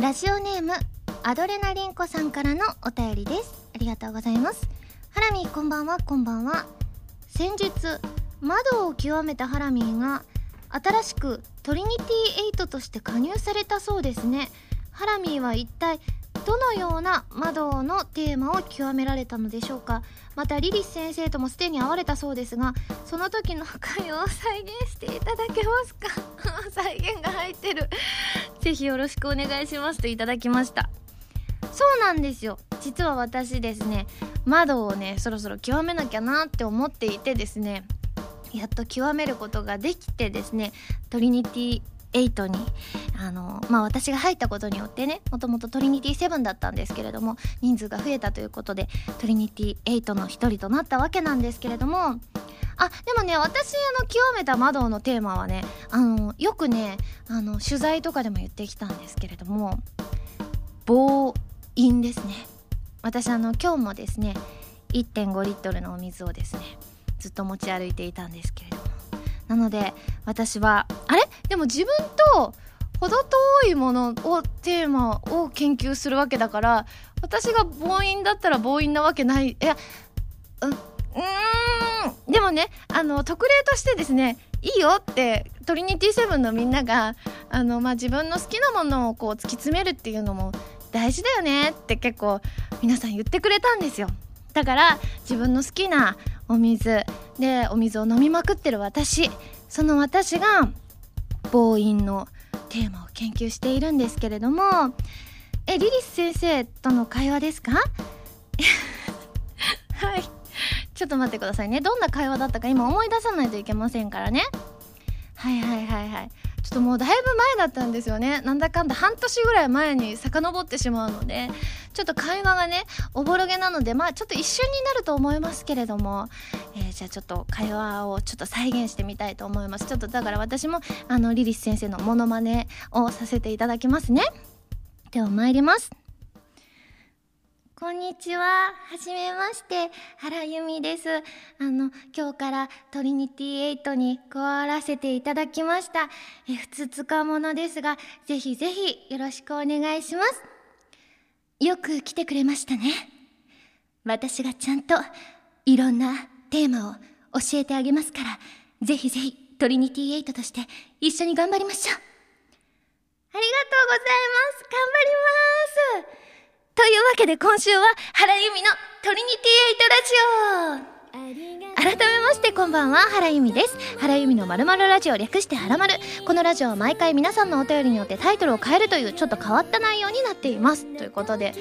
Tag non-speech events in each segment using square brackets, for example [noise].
ラジオネームアドレナリンコさんからのお便りです。ありがとうございます。ハラミーこんばんは。こんばんは。先日窓を極めたハラミーが新しくトリニティ8として加入されたそうですね。ハラミーは一体どのような窓のテーマを極められたのでしょうか？またリリス先生ともすでに会われたそうですがその時の会話を再現していただけますか？[laughs] 再現が入ってる。[laughs] ぜひよろしくお願いしますといただきました。そうなんですよ。実は私ですね窓をねそろそろ極めなきゃなって思っていてですねやっと極めることができてですねトリニティ8にあのまあ私が入ったことによってねもともとトリニティ7だったんですけれども人数が増えたということでトリニティ8の一人となったわけなんですけれどもあでもね私あの極めた窓のテーマはねあのよくねあの取材とかでも言ってきたんですけれども防飲ですね。私あの今日もですね1.5リットルのお水をですねずっと持ち歩いていたんですけれども。なので私はあれ？でも自分と程遠いものをテーマを研究するわけだから私が暴飲だったら暴飲なわけない。いやううん。でもねあの特例としてですねいいよってトリニティセブンのみんながあの、まあ、自分の好きなものをこう突き詰めるっていうのも大事だよねって結構皆さん言ってくれたんですよ。だから自分の好きなお水。でお水を飲みまくってる私。その私が暴飲のテーマを研究しているんですけれども。えリリス先生との会話ですか？[laughs] はい。ちょっと待ってくださいね。どんな会話だったか今思い出さないといけませんからね。はいはいはいはい。ちょっともうだいぶ前だったんですよね。なんだかんだ半年ぐらい前に遡ってしまうのでちょっと会話がねおぼろげなのでまあちょっと一瞬になると思いますけれども、えー、じゃあちょっと会話をちょっと再現してみたいと思います。ちょっとだから私もあのリリス先生のモノマネをさせていただきますね。では参ります。こんにちは。はじめまして。原由美です。あの、今日からトリニティ8に加わらせていただきました。え、ふつつかものですが、ぜひぜひよろしくお願いします。よく来てくれましたね。私がちゃんといろんなテーマを教えてあげますから、ぜひぜひトリニティ8として一緒に頑張りましょう。ありがとうございます。頑張ります。というわけで今週は原由美のトリニティエイトラジオ。改めましてこんばんは原由美です。原由美のまるまるラジオ略してはらまるこのラジオは毎回皆さんのお便りによってタイトルを変えるというちょっと変わった内容になっています。ということで。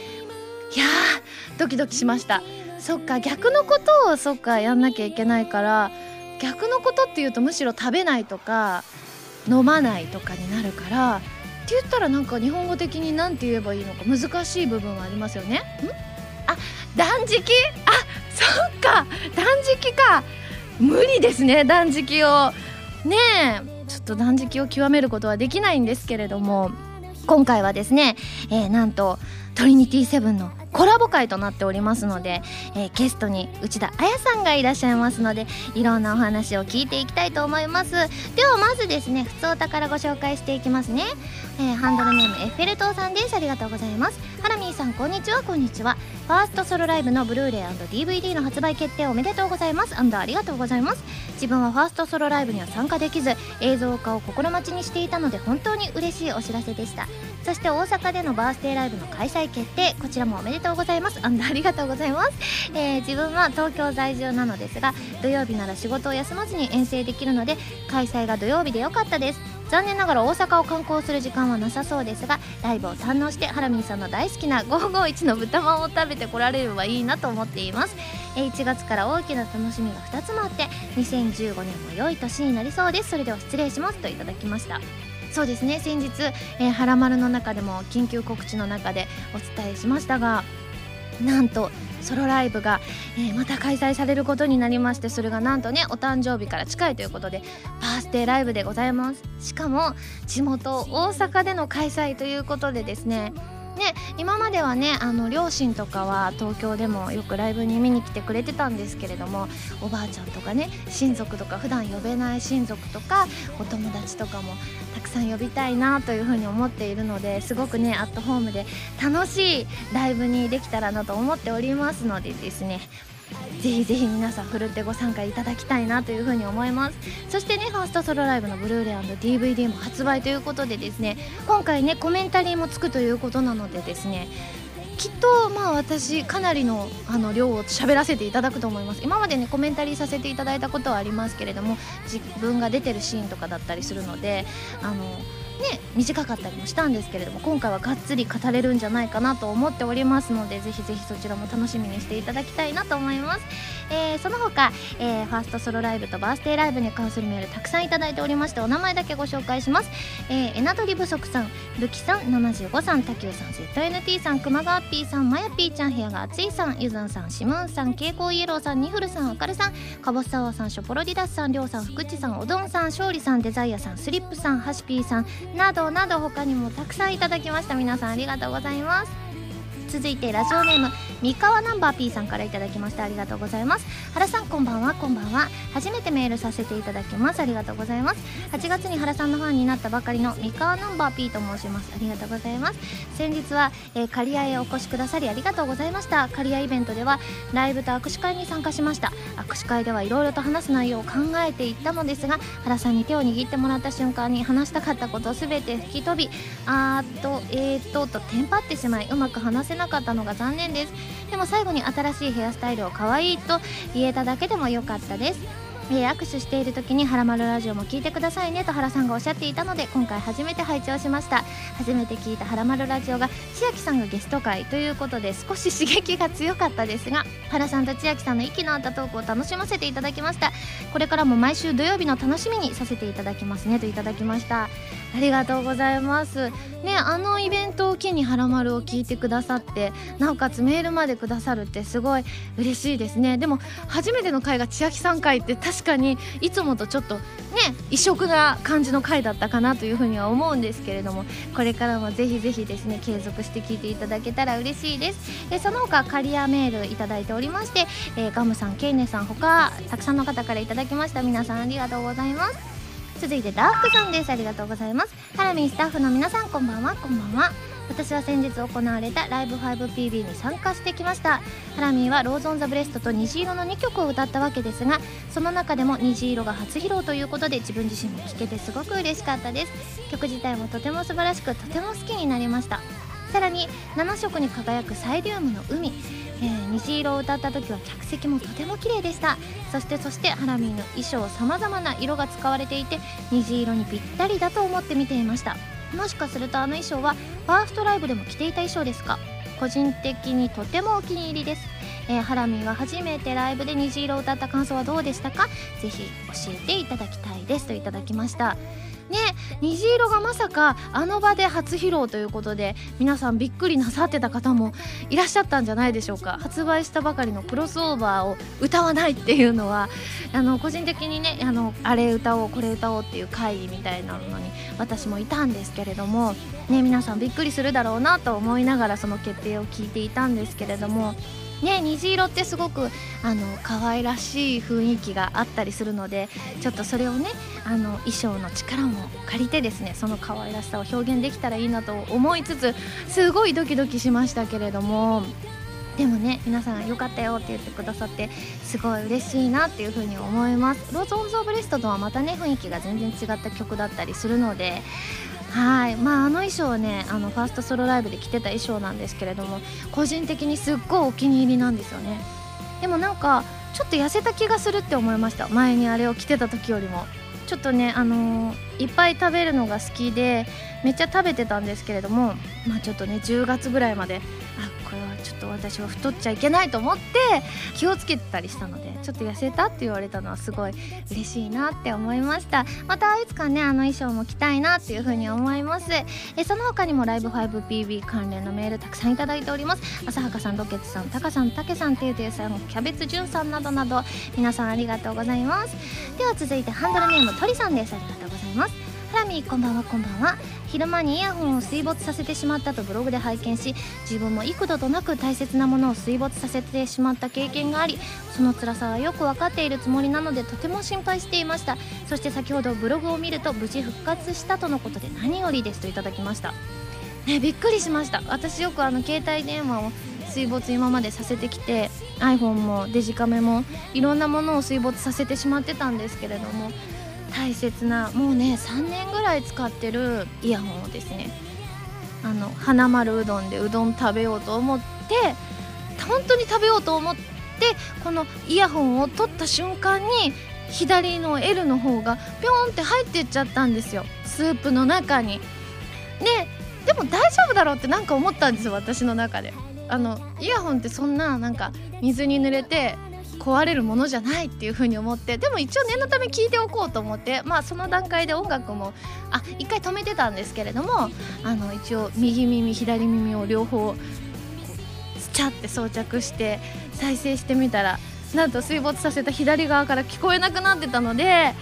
いやードキドキしました。そっか逆のことをそっかやんなきゃいけないから逆のことっていうとむしろ食べないとか飲まないとかになるからって言ったらなんか日本語的に何て言えばいいのか難しい部分はありますよね。ん？あ断食？あそっか。断食か。無理ですね断食を。ねえ。ちょっと断食を極めることはできないんですけれども。今回はですね、えー、なんとトリニティセブンのコラボ会となっておりますので、えー、ゲストに内田彩さんがいらっしゃいますのでいろんなお話を聞いていきたいと思います。ではまずですね普通お宝ご紹介していきますね、えー、ハンドルネームエッフェル塔さんです。ありがとうございます。ハラミーさんこんにちは。こんにちは。ファーストソロライブのブルーレイ &DVD の発売決定おめでとうございます。ありがとうございます。自分はファーストソロライブには参加できず映像化を心待ちにしていたので本当に嬉しいお知らせでした。そして大阪でのバースデーライブの開催決定こちらもおめでとうとうございます。ありがとうございます、えー、自分は東京在住なのですが土曜日なら仕事を休まずに遠征できるので開催が土曜日でよかったです。残念ながら大阪を観光する時間はなさそうですがライブを堪能してハラミーさんの大好きな551の豚まんを食べてこられればいいなと思っています。1月から大きな楽しみが2つもあって2015年も良い年になりそうです。それでは失礼しますといただきました。そうですね。先日「えー、はらまる」の中でも緊急告知の中でお伝えしましたがなんとソロライブが、えー、また開催されることになりましてそれがなんとねお誕生日から近いということでバースデーライブでございます。しかも地元大阪での開催ということでですねね今まではねあの両親とかは東京でもよくライブに見に来てくれてたんですけれどもおばあちゃんとかね親族とか普段呼べない親族とかお友達とかもたくさん呼びたいなというふうに思っているのですごくねアットホームで楽しいライブにできたらなと思っておりますのでですねぜひぜひ皆さんふるってご参加いただきたいなというふうに思います。そしてねファーストソロライブのブルーレイ &DVD も発売ということでですね今回ねコメンタリーもつくということなのでですねきっとまあ私かなりのあの量を喋らせていただくと思います。今までねコメンタリーさせていただいたことはありますけれども自分が出てるシーンとかだったりするのであのね短かったりもしたんですけれども今回はがっつり語れるんじゃないかなと思っておりますのでぜひぜひそちらも楽しみにしていただきたいなと思います、えー、その他、えー、ファーストソロライブとバースデーライブに関するメールたくさんいただいておりましてお名前だけご紹介します、えー、エナドリ不足さんルキさん75さんタキューさん ZNT さん熊川 P さんまや P ちゃん部屋が熱いさんゆずんさんシムーンさん蛍光イエローさんニフルさんあかるさんかぼすサワーさんショポロディダスさんりょうさん福地さんおどんさん勝利さんデザイアさんスリップさんハシピーさんなどなど他にもたくさんいただきました。皆さんありがとうございます。続いてラジオネーム三河ナンバー P さんからいただきましてありがとうございます。原さんこんばんは。こんばんは。初めてメールさせていただきます。ありがとうございます。8月に原さんのファンになったばかりの三河ナンバー P と申します。ありがとうございます。先日は、えー、刈谷へお越しくださりありがとうございました。刈谷イベントではライブと握手会に参加しました。握手会ではいろいろと話す内容を考えていったのですが原さんに手を握ってもらった瞬間に話したかったことを全て吹き飛びあーっとえー、っととテンパってしまいうまく話せなかったのが残念です。でも最後に新しいヘアスタイルを可愛いと言えただけでも良かったです。えー、握手している時に「はらまるラジオ」も聞いてくださいねと原さんがおっしゃっていたので今回初めて拝聴しました。初めて聞いた「はらまるラジオ」が千秋さんがゲスト会ということで少し刺激が強かったですが原さんと千秋さんの息の合ったトークを楽しませていただきました。これからも毎週土曜日の楽しみにさせていただきますねといただきました。ありがとうございます。ねあのイベントを機に「はらまる」を聞いてくださってなおかつメールまでくださるってすごい嬉しいですね。でも初めての回が千秋さん回って確確かにいつもとちょっとね異色な感じの回だったかなというふうには思うんですけれどもこれからもぜひぜひですね継続して聞いていただけたら嬉しいです。でその他カリアメールいただいておりまして、えー、ガムさんケイネさん他たくさんの方からいただきました。皆さんありがとうございます。続いてダークさんですありがとうございます。ハラミンスタッフの皆さんこんばんは。こんばんは。私は先日行われたライブ 5PB に参加してきました。ハラミーはローズ・オン・ザ・ブレストと虹色の2曲を歌ったわけですがその中でも虹色が初披露ということで自分自身も聴けてすごく嬉しかったです。曲自体もとても素晴らしくとても好きになりました。さらに7色に輝くサイリウムの海、えー、虹色を歌った時は客席もとても綺麗でした。そしてそしてハラミーの衣装さまざまな色が使われていて虹色にぴったりだと思って見ていました。もしかするとあの衣装はファーストライブでも着ていた衣装ですか？個人的にとてもお気に入りです、えー、ハラミは初めてライブで虹色を歌った感想はどうでしたか？ぜひ教えていただきたいです。といただきました。ね虹色がまさかあの場で初披露ということで皆さんびっくりなさってた方もいらっしゃったんじゃないでしょうか。発売したばかりのクロスオーバーを歌わないっていうのはあの個人的にねあのあれ歌おうこれ歌おうっていう会議みたいなのに私もいたんですけれどもね皆さんびっくりするだろうなと思いながらその決定を聞いていたんですけれどもね虹色ってすごくあの可愛らしい雰囲気があったりするのでちょっとそれをねあの衣装の力も借りてですねその可愛らしさを表現できたらいいなと思いつつすごいドキドキしましたけれどもでもね皆さん良かったよって言ってくださってすごい嬉しいなっていう風に思います。ローズ・オン・ザ・ブレストとはまたね雰囲気が全然違った曲だったりするのではい。まああの衣装はねあのファーストソロライブで着てた衣装なんですけれども個人的にすっごいお気に入りなんですよね。でもなんかちょっと痩せた気がするって思いました。前にあれを着てた時よりも。ちょっとねあのー、いっぱい食べるのが好きでめっちゃ食べてたんですけれどもまあちょっとね10月ぐらいまであこれはちょっと私は太っちゃいけないと思って気をつけてたりしたのでちょっと痩せたって言われたのはすごい嬉しいなって思いました。またいつかねあの衣装も着たいなっていうふうに思います。えその他にもライブ 5PB 関連のメールたくさんいただいております。浅はかさんロケツさんタカさんたけさんてゆてゆさんキャベツじゅんさんなどなど皆さんありがとうございます。では続いてハンドルネームとりさんです。ありがとうございます。ハラミこんばんはこんばんは。昼間にイヤホンを水没させてしまったとブログで拝見し自分も幾度となく大切なものを水没させてしまった経験がありその辛さはよく分かっているつもりなのでとても心配していました。そして先ほどブログを見ると無事復活したとのことで何よりですといただきました。ねびっくりしました。私よくあの携帯電話を水没今までさせてきて iPhone もデジカメもいろんなものを水没させてしまってたんですけれども大切なもうね3年ぐらい使ってるイヤホンをですねあの花丸うどんでうどん食べようと思って本当に食べようと思ってこのイヤホンを取った瞬間に左の L の方がピョンって入ってっちゃったんですよ。スープの中に。ででも大丈夫だろうってなんか思ったんですよ私の中で。あのイヤホンってそんななんか水に濡れて壊れるものじゃないっていう風に思ってでも一応念のため聞いておこうと思ってまあその段階で音楽もあ一回止めてたんですけれどもあの一応右耳左耳を両方スチャって装着して再生してみたらなんと水没させた左側から聞こえなくなってたのでは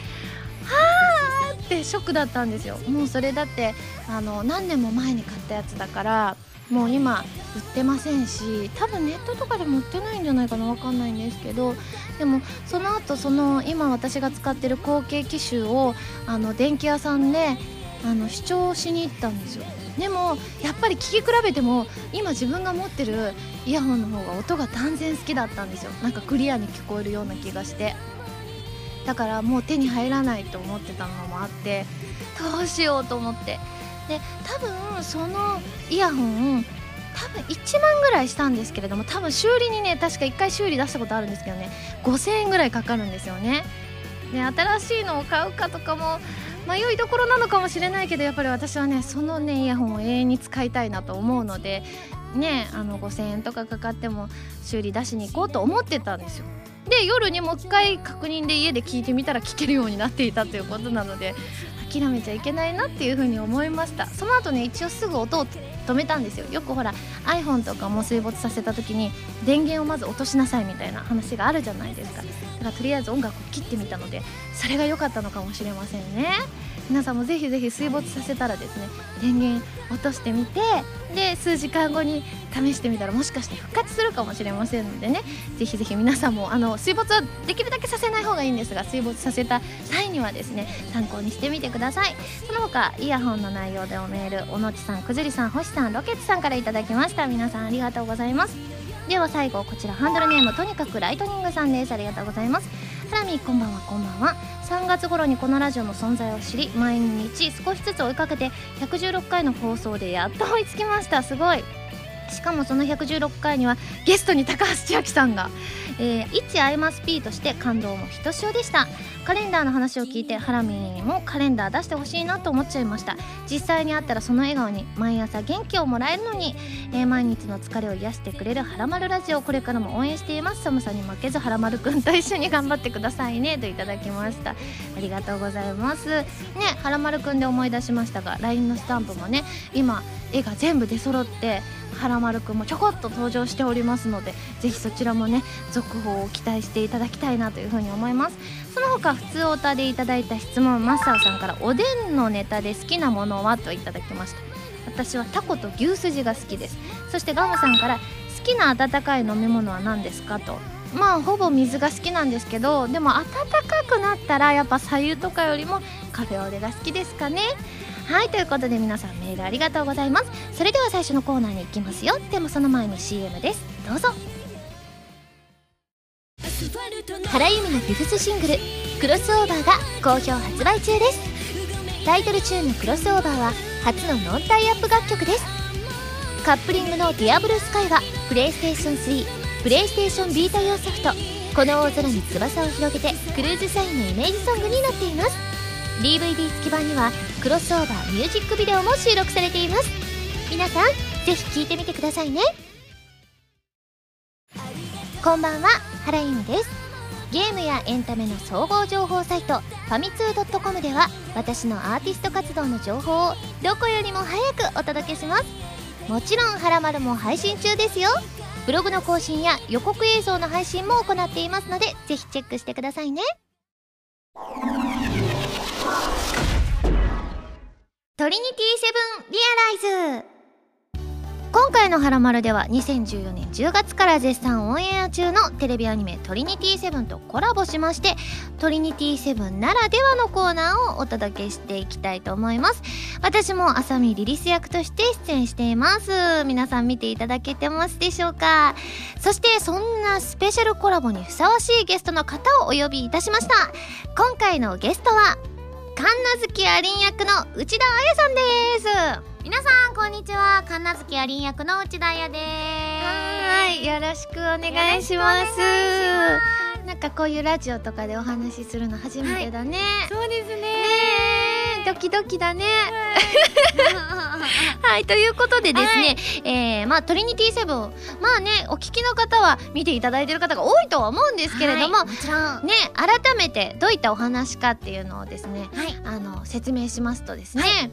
あってショックだったんですよ。もうそれだってあの何年も前に買ったやつだからもう今売ってませんし多分ネットとかでも売ってないんじゃないかな分かんないんですけどでもその後その今私が使ってる後継機種をあの電気屋さんであの視聴しに行ったんですよ。でもやっぱり聴き比べても今自分が持ってるイヤホンの方が音が断然好きだったんですよ。なんかクリアに聞こえるような気がして。だからもう手に入らないと思ってたのもあってどうしようと思って。で多分そのイヤホン多分1万ぐらいしたんですけれども多分修理にね確か1回修理出したことあるんですけどね5000円ぐらいかかるんですよね。で新しいのを買うかとかも迷いどころなのかもしれないけどやっぱり私はねそのねイヤホンを永遠に使いたいなと思うのでねあの5000円とかかかっても修理出しに行こうと思ってたんですよ。で夜にもう一回確認で家で聞いてみたら聞けるようになっていたということなので諦めちゃいけないなっていうふうに思いました。その後ね一応すぐ音を止めたんですよ。よくほら iPhone とかも水没させた時に電源をまず落としなさいみたいな話があるじゃないですか。だからとりあえず音楽を切ってみたのでそれが良かったのかもしれませんね。皆さんもぜひぜひ水没させたらですね電源落としてみてで数時間後に試してみたらもしかして復活するかもしれませんのでねぜひぜひ皆さんもあの水没はできるだけさせない方がいいんですが水没させた際にはですね参考にしてみてください。その他イヤホンの内容でおメールおのちさんくずりさん星さんロケッツさんからいただきました。皆さんありがとうございます。では最後こちらハンドルネームとにかくライトニングさんです。ありがとうございます。ハラミこんばんはこんばんは。3月頃にこのラジオの存在を知り毎日少しずつ追いかけて116回の放送でやっと追いつきました。すごい。しかもその116回にはゲストに高橋千明さんが、えー、一アイマス P として感動もひとしおでした。カレンダーの話を聞いてハラミもカレンダー出してほしいなと思っちゃいました。実際に会ったらその笑顔に毎朝元気をもらえるのに、えー、毎日の疲れを癒してくれるはらまるラジオこれからも応援しています。寒さに負けずはらまるくんと一緒に頑張ってくださいね。といただきました。ありがとうございます。ねはらまるくんで思い出しましたが LINE のスタンプもね今絵が全部出揃ってはらまるくんもちょこっと登場しておりますのでぜひそちらもね続報を期待していただきたいなというふうに思います。その他普通オタでいただいた質問マスターさんからおでんのネタで好きなものはといただきました。私はタコと牛すじが好きです。そしてガムさんから好きな温かい飲み物は何ですかと。まあほぼ水が好きなんですけどでも温かくなったらやっぱ左右とかよりもカフェオレが好きですかね。はいということで皆さんメールありがとうございます。それでは最初のコーナーに行きますよ。でもその前に CM です。どうぞ。原由美のフィフスシングル「クロスオーバー」が好評発売中です。タイトルチューンの「クロスオーバー」は初のノンタイアップ楽曲です。カップリングの「ディアブルスカイはプレイステーション3プレイステーションビータ用ソフト「この大空に翼を広げて」クルーズサインのイメージソングになっています。DVD 付き版にはクロスオーバーミュージックビデオも収録されています。皆さんぜひ聴いてみてくださいね。こんばんは原由美です。ゲームやエンタメの総合情報サイトファミツー .com では私のアーティスト活動の情報をどこよりも早くお届けします。もちろん「はらまる」も配信中ですよ。ブログの更新や予告映像の配信も行っていますのでぜひチェックしてくださいね。トリニティセブンリアライズ。今回の「はらまる」では2014年10月から絶賛オンエア中のテレビアニメ「トリニティセブン」とコラボしましてトリニティセブンならではのコーナーをお届けしていきたいと思います。私も浅見リリス役として出演しています。皆さん見ていただけてますでしょうか？そしてそんなスペシャルコラボにふさわしいゲストの方をお呼びいたしました。今回のゲストは神奈月ありん役の内田彩さんです。皆さんこんにちは。神奈月ありん役の内田彩です。はいよろしくお願いします。なんかこういうラジオとかでお話しするの初めてだね、はい、そうですね。ねドキドキだね。[laughs] はい、ということでですね、はい、えー、まあ、トリニティセブン、まあね、お聞きの方は見ていただいてる方が多いとは思うんですけれども、はい、もちろん。ね、改めてどういったお話かっていうのをですね、はい、あの、説明しますとですね、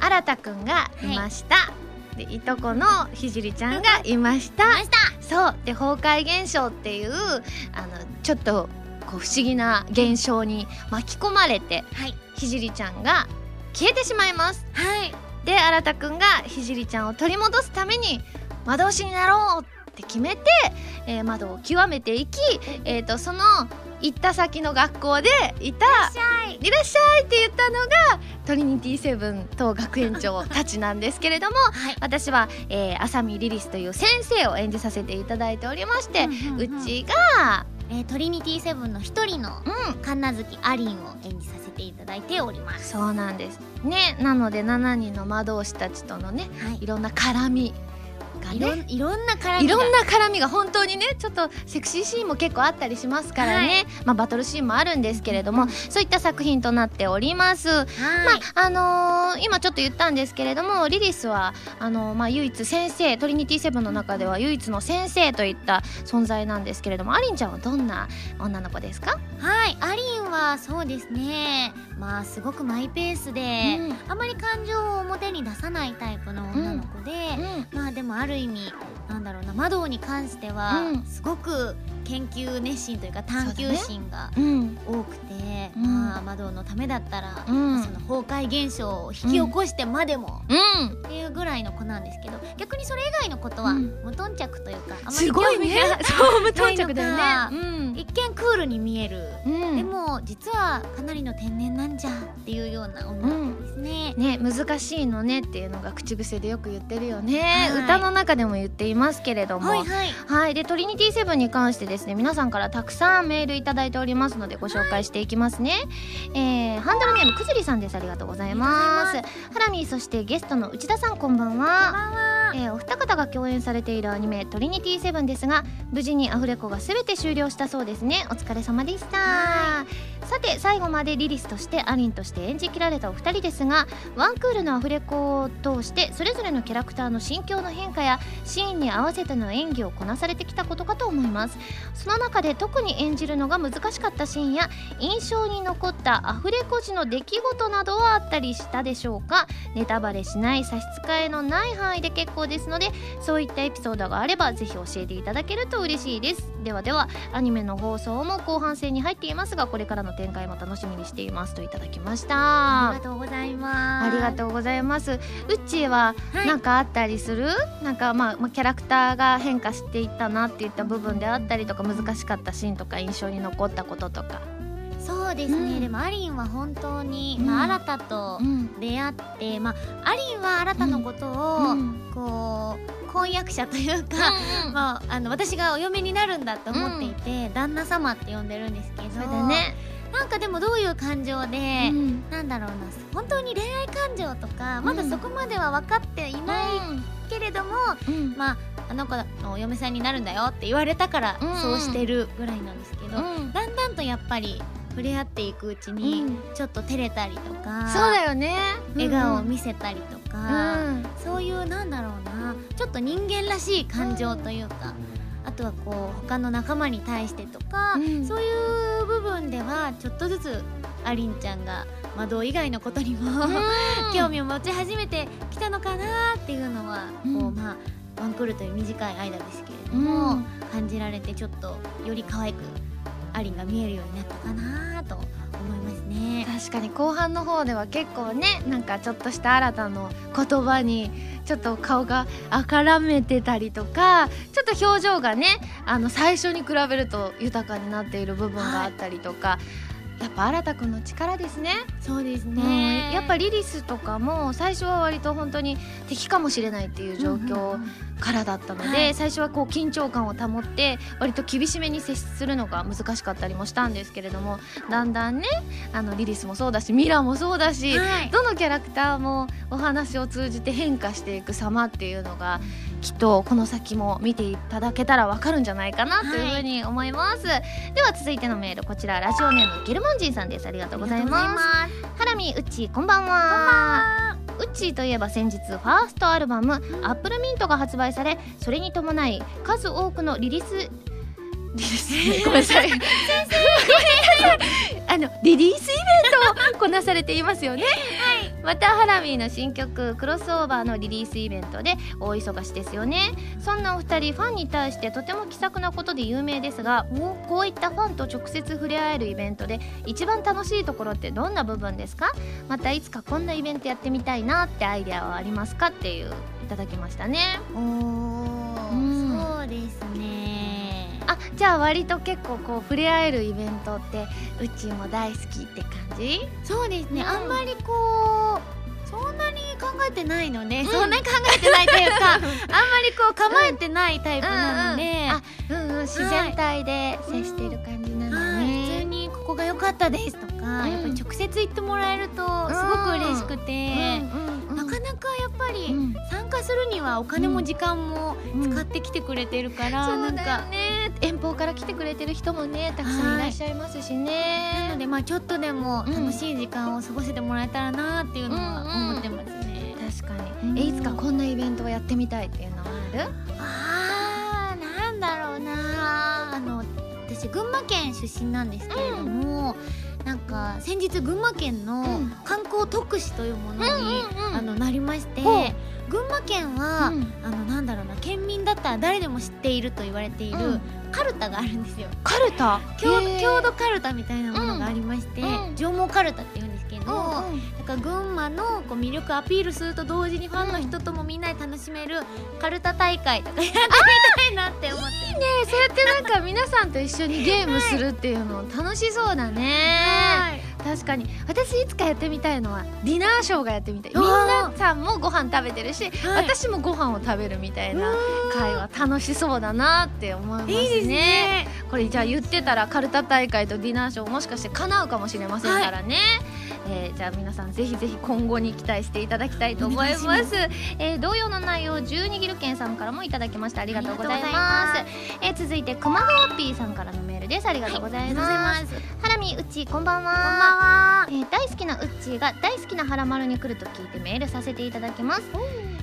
新太くんがいました、はい、でいとこのひじりちゃんがいました。そう。で崩壊現象っていうあのちょっとこう不思議な現象に巻き込まれて、はい、ひじりちゃんが消えてしまいます。はい。で新太くんがひじりちゃんを取り戻すために魔導士になろうって決めて、えー、窓を極めていき、えーとその行った先の学校でいた「いらっしゃい」って言ったのがトリニティセブン当学園長たちなんですけれども、はい、私は、えー、浅見リリスという先生を演じさせていただいておりまして、うちが、えー、トリニティセブンの一人の神奈月アリンを演じさせていただいております。そうなんです。ねなので7人の魔導士たちとのね、はい、いろんな絡みがね。いろんな絡みいろんな絡みが本当にねちょっとセクシーシーンも結構あったりしますからね、はい、まあ、バトルシーンもあるんですけれども、うん、そういった作品となっております、まああのー、今ちょっと言ったんですけれどもリリスはあのー、まあ、唯一先生トリニティセブンの中では唯一の先生といった存在なんですけれどもアリンちゃんはどんな女の子ですか？はいアリンはそうですねまあすごくマイペースで、うん、あまり感情を表に出さないタイプの女の子で、うん、まあでもある意味なんだろうな魔導に関しては、すごく研究熱心というか探求心が多くて、ねうん、まあ、魔導のためだったら、うん、その崩壊現象を引き起こしてまでも、うん、っていうぐらいの子なんですけど逆にそれ以外のことは無頓着というか、あまり興味が [laughs] そう無頓着だよね、一見クールに見える、でも実はかなりの天然なんじゃっていうような女ですね、ね難しいのねっていうのが口癖でよく言ってるよね、はい、歌の中でも言っていますけれども。はい、はい。はい、でトリニティセブンに関してですね。皆さんからたくさんメールいただいておりますのでご紹介していきますね、えー、ハンドルネームくずりさんです。ありがとうございます。ハラミーそしてゲストの内田さんこんばんは。えー、お二方が共演されているアニメ「トリニティセブン」ですが無事にアフレコが全て終了したそうですね。お疲れ様でした。さて最後までリリスとしてアリンとして演じきられたお二人ですがワンクールのアフレコを通してそれぞれのキャラクターの心境の変化やシーンに合わせての演技をこなされてきたことかと思いますその中で特に演じるのが難しかったシーンや印象に残ったアフレコ時の出来事などはあったりしたでしょうか？ネタバレしない差し支えのない範囲で結構ですのでそういったエピソードがあればぜひ教えていただけると嬉しいです。ではではアニメの放送も後半戦に入っていますがこれからの展開も楽しみにしています。といただきました。ありがとうございます。ありがとうございます。うっちーは何かあったりする、はい、なんかまあ、まあ、キャラクターが変化していったなっていった部分であったりとか難しかったシーンとか印象に残ったこととか。そうですね、うん、でもアリンは本当に、うん、まあ、新と出会って、うん、まあ、アリンは新たのことを、こう婚約者というか、まあ、あの私がお嫁になるんだと思っていて、旦那様って呼んでるんですけどそうだねなんかでもどういう感情で、うん、なんだろうな本当に恋愛感情とかまだそこまでは分かっていないけれども、うん、まああの子のお嫁さんになるんだよって言われたからそうしてるぐらいなんですけど、うん、だんだんとやっぱり触れ合っていくうちにちょっと照れたりとか、そうだよね。笑顔を見せたりとか、そういうなんだろうなちょっと人間らしい感情というか。あとはこう他の仲間に対してとか、うん、そういう部分ではちょっとずつアリンちゃんが魔導以外のことにも [laughs] 興味を持ち始めてきたのかなっていうのは、うん、こうまあワンクールという短い間ですけれども、うん、感じられてちょっとより可愛くアリンが見えるようになったかなと思いますね。確かに後半の方では結構ねなんかちょっとした新たな言葉にちょっと顔が赤らめてたりとかちょっと表情がねあの最初に比べると豊かになっている部分があったりとか、やっぱ新くんの力ですね。そうですうん。ねやっぱリリスとかも最初は割と本当に敵かもしれないっていう状況からだったので、はい。最初はこう緊張感を保って割と厳しめに接するのが難しかったりもしたんですけれどもだんだんねあのリリスもそうだしミラもそうだし、はい。どのキャラクターもお話を通じて変化していく様っていうのがきっとこの先も見ていただけたらわかるんじゃないかなというふうに思います、では続いてのメールこちらラジオネームゲルモンジンさんです。ありがとうございます。ハラミうっちーこんばんは。ウッチーといえば先日ファーストアルバム「アップルミント」が発売されそれに伴い数多くのリリースリリースごめんなさい。先生 [laughs] あのリリースイベントをこなされていますよね、またハラミーの新曲「クロスオーバー」のリリースイベントで大忙しですよね。そんなお二人ファンに対してとても気さくなことで有名ですがこういったファンと直接触れ合えるイベントで一番楽しいところってどんな部分ですか？またいつかこんなイベントやってみたいなってアイデアはありますか？っていういただきましたね。おーうん。そうですね。あじゃあ割と結構こう触れ合えるイベントってうちも大好きって感じ？そうですね、うん。あんまりこうそんなに考えてないので、ん。そんなに考えてないというか [laughs] あんまりこう構えてないタイプなので、あうん。うん自然体で接してる感じなんだはい、普通ね、にここが良かったですとか、うん。やっぱり直接言ってもらえるとすごく嬉しくて、うんなかなかやっぱりうん。参加するにはお金も時間も使ってきてくれてるから、そうだよなんかね。遠方から来てくれてる人もねたくさんいらっしゃいますしね、なのでまあちょっとでも楽しい時間を過ごせてもらえたらなっていうのは思ってますね。確かうん。にえいつかこんなイベントをやってみたいっていうのはある？あーなんだろうな。あの私群馬県出身なんですけれども、なんか先日群馬県のうん。観光特使というものに、うんあのなりまして群馬県は、うん。あのなんだろうな県民だったら誰でも知っていると言われている、うん。カルタがあるんですよ。カルタ？郷土カルタみたいなものがありまして、うん。上毛カルタって言うんですけど、うんうんなんか群馬のこう魅力アピールすると同時にファンの人ともみんなで楽しめるカルタ大会とかやってみたいなって思って。ね。そうやってなんか皆さんと一緒にゲームするっていうの楽しそうだね、はい。確かに。私いつかやってみたいのはディナーショーがやってみたい。みんなさんもご飯食べてるし、はい。私もご飯を食べるみたいなう会話楽しそうだなって思いますね。いいですね。これじゃあ言ってたらカルタ大会とディナーショーもしかして叶うかもしれませんからね、えーじゃあ皆さんぜひぜひ今後に期待していただきたいと思います。えー同様の内容12ギルケンさんからもいただきました。ありがとうございます。えー続いて熊川 P さんからのメールです。ありがとうございます、す。ハラミうっちーこんばんは。こんばんは。えー大好きなウッチーが大好きなハラマルに来ると聞いてメールさせていただきます、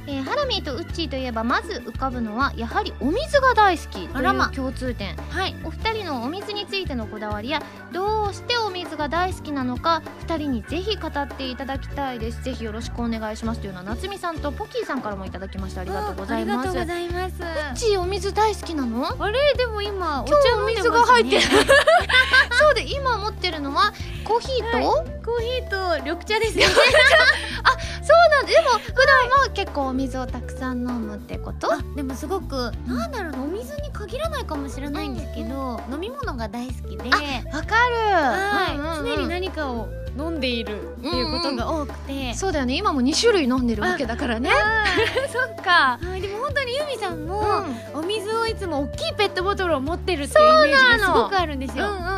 えーハラミーとウッチーといえばまず浮かぶのはやはりお水が大好きという共通点。はい。お二人のお水についてのこだわりやどうしてお水が大好きなのか二人にぜひ語っていただきたいです。ぜひよろしくお願いしますというのは夏美さんとポキーさんからもいただきました。ありがとうございます。ありがとうごウざいます。ッチーお水大好きなの？あれ？でも今お茶お水が入ってるそうで今持ってるのはコーヒーと、コーヒーと緑茶ですね。そう [laughs] なんででも普段は結構お水をたくさん飲むってこと？あでもすごくなんだろうなお水に限らないかもしれないんですけど、飲み物が大好きで。わかる。はい、常に何かを飲んでいるっていうことが多くて、そうだよね。今も2種類飲んでるわけだからね。[laughs] そっか。はい、でも本当にユミさんも、うん。お水をいつも大きいペットボトルを持ってるっていうイメージがすごくあるんですよ。うん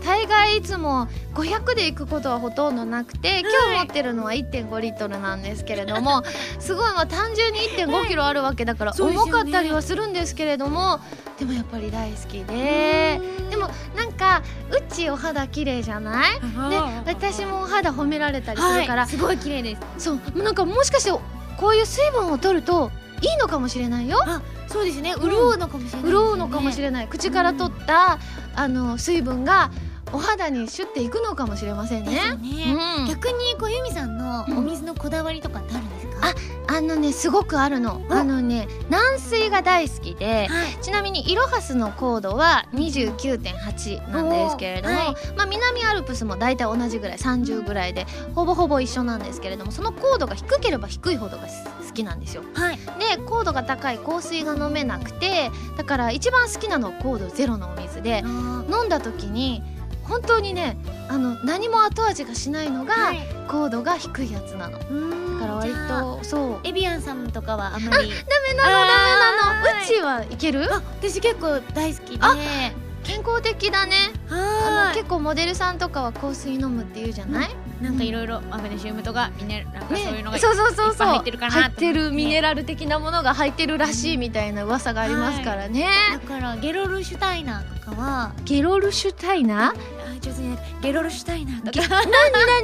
大概いつも500で行くことはほとんどなくて今日持ってるのは1.5リットルなんですけれども、[laughs] すごいまあ単純に1.5キロあるわけだから重かったりはするんですけれどもでもやっぱり大好きで。でもなんかうちお肌綺麗じゃない？で私もお肌褒められたりするから、はい、すごい綺麗です。そう。なんかもしかしてこういう水分を取るといいのかもしれないよ。あ、そうですね。潤うのかもしれないね。潤うのかもしれない。口から取った、あの水分がお肌にシュッていくのかもしれませんねね。うん逆にこうユミさんのお水のこだわりとかってあるんですか？ああのねすごくあるの。お。あのね軟水が大好きではい。ちなみにイロハスの高度は29.8なんですけれども、はい。まあ、南アルプスも大体同じぐらい30ぐらいでほぼほぼ一緒なんですけれどもその高度が低ければ低いほどが好きなんですよ。はい。で高度が高い香水が飲めなくてだから一番好きなのは高度ゼロのお水であ飲んだ時に本当にねあの何も後味がしないのがはい。高度が低いやつなの。だから割とそう。エビアンさんとかはあんまり。ダメなのダメなのうちはいける？あ私結構大好きで。あ健康的だね。あはの結構モデルさんとかは香水飲むって言うじゃない、いなんかいろいろマグネシウムとかミネなんかそういうのがそう。そうそう入ってるかな入ってるミネラル的なものが入ってるらしいみたいな噂がありますからね、だからゲロルシュタイナーとかは。ゲロルシュタイナー？あ上手にねゲロルシュタイナーとか。何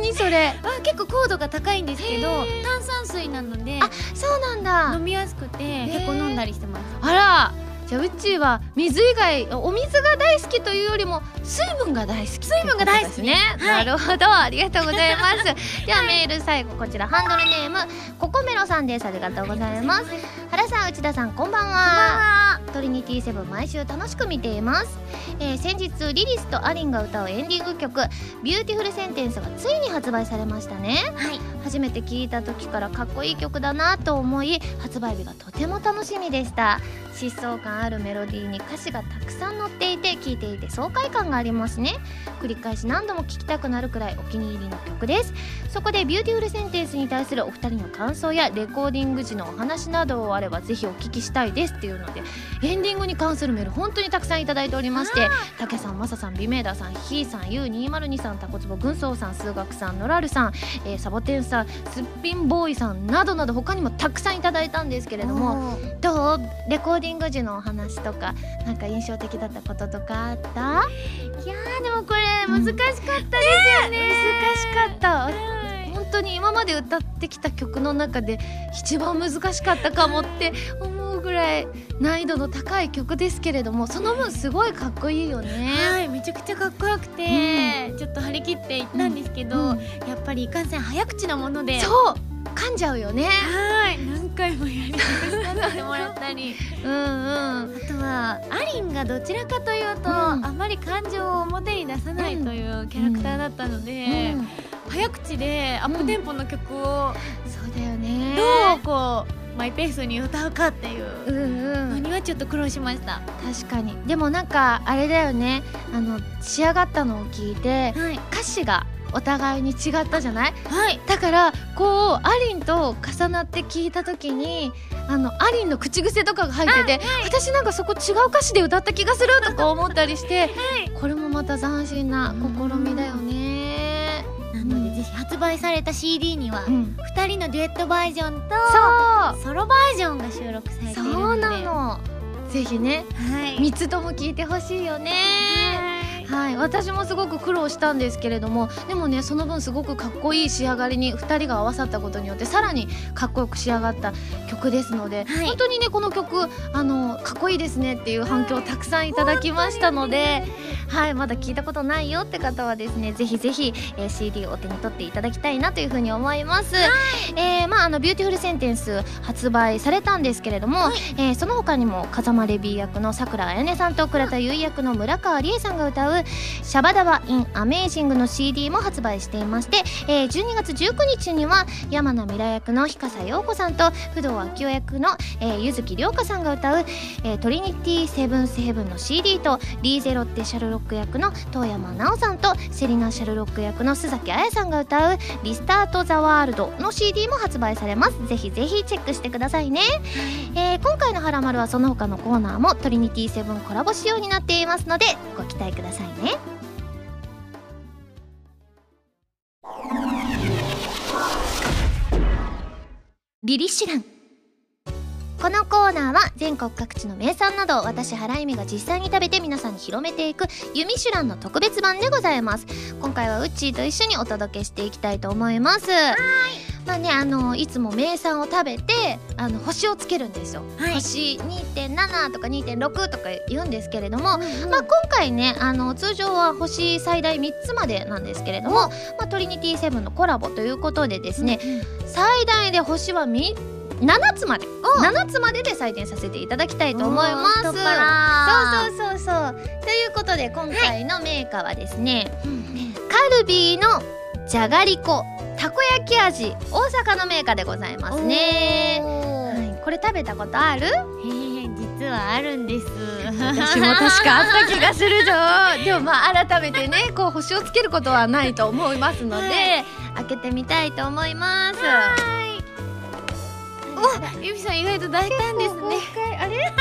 何それ？[laughs] は結構高度が高いんですけど炭酸水なのであそうなんだ。飲みやすくて結構飲んだりしてます。あらじゃあうちは水以外お水が大好きというよりも水分が大好き。水分が大好き。ね、はい。なるほど。ありがとうございます。[laughs] ではメール最後こちらハンドルネーム。ココメロさんです。ありがとうございます。原さん内田さんこんばんは。トリニティセブン毎週楽しく見ています、えー先日リリスとアリンが歌うエンディング曲「ビューティフルセンテンス」がついに発売されましたね。はい。初めて聴いた時からかっこいい曲だなと思い発売日がとても楽しみでした疾走感あるメロディーに歌詞がたくさん載っていて聴いていて爽快感がありますね。繰り返し何度も聴きたくなるくらいお気に入りの曲です。そこでビューティフルセンテンスに対するお二人の感想やレコーディング時のお話などあればぜひお聞きしたいですっていうのでエンディングに関するメール本当にたくさんいただいておりましてたけさんまささん美明ダさんひーさんゆう202さんたこつぼ軍曹さん数学さんのらるさんえーサボテンさんすっぴんボーイさんなどなど他にもたくさんいただいたんですけれどもどう？レコーディング時のお話とかなんか印象的だったこととかあった？いやーでもこれうん難しかったですよね、難しかったはい本当に今まで歌ってきた曲の中で一番難しかったかもって思うぐらい難易度の高い曲ですけれどもその分すごいかっこいいよね。はいめちゃくちゃかっこよくて、ちょっと張り切っていったんですけど、うん。やっぱりいかんせん早口なものでそう噛んじゃうよね。はい。何回もやり直しさせてもらったり。うんうん。あとはアリンがどちらかというと、うん。あまり感情を表に出さないというキャラクターだったので、うん。早口でアップテンポの曲をそうだよね。どうこうマイペースに歌うかっていううんうん。のにはちょっと苦労しました。確かに。でもなんかあれだよね。あの仕上がったのを聞いてはい、歌詞がお互いに違ったじゃない？はい、だからこうアリンと重なって聞いた時にあのアリンの口癖とかが入ってて、私なんかそこ違う歌詞で歌った気がするとか思ったりしてこれもまた斬新な試みだよね。なのでぜひ発売された CD にはうん、2人のデュエットバージョンとソロバージョンが収録されているので。そうなの。ぜひねはい。3つとも聞いてほしいよね。はいはい、私もすごく苦労したんですけれどもでもねその分すごくかっこいい仕上がりに2人が合わさったことによってさらにかっこよく仕上がった曲ですので、はい。本当にねこの曲あのかっこいいですねっていう反響をたくさんいただきましたので、はい、まだ聞いたことないよって方はですねぜひぜひ、えー CD をお手に取っていただきたいなというふうに思います、えーまああのビューティフルセンテンス発売されたんですけれども、えーその他にも風間レビー役のさくらあやねさんと倉田ユイ役の村川梨衣さんが歌う「シャバダバ・イン・アメージング」の CD も発売していまして、えー12月19日には山奈ミライ役の日笠陽子さんと不動アキオ役の、えー、柚木涼香さんが歌う、えートリニティセブンスヘブンの CD とリーゼロッテ・シャルロック役の遠山奈緒さんとセリナ・シャルロック役の須崎彩さんが歌う「リスタート・ザ・ワールド」の CD も発売されます。ぜひぜひチェックしてくださいね、えー今回の「ハラマル」はその他のコーナーもトリニティセブンコラボ仕様になっていますのでご期待くださいね。リリシュランこのコーナーは全国各地の名産などを私原由美が実際に食べて皆さんに広めていく「ユミシュラン」の特別版でございます。今回はウッチーと一緒にお届けしていきたいと思います。はい。まあねあのいつも名産を食べてあの星をつけるんですよ、はい。星2.7とか2.6とか言うんですけれども、うんうん。まあ、今回ねあの通常は星最大3つまでなんですけれども、まあ、トリニティセブンのコラボということでですね、最大で星はみ7つまで。7つまでで採点させていただきたいと思います。そうそうそう。そう。ということで今回のメーカーはですね、うん。カルビーのじゃがりこたこ焼き味大阪のメーカーでございますね。はい、これ食べたことある？実はあるんです。私も確かあった気がするぞ。[laughs] でもまあ改めてねこう星をつけることはないと思いますので、は開けてみたいと思います。おゆみさん意外と大胆ですね。あれ？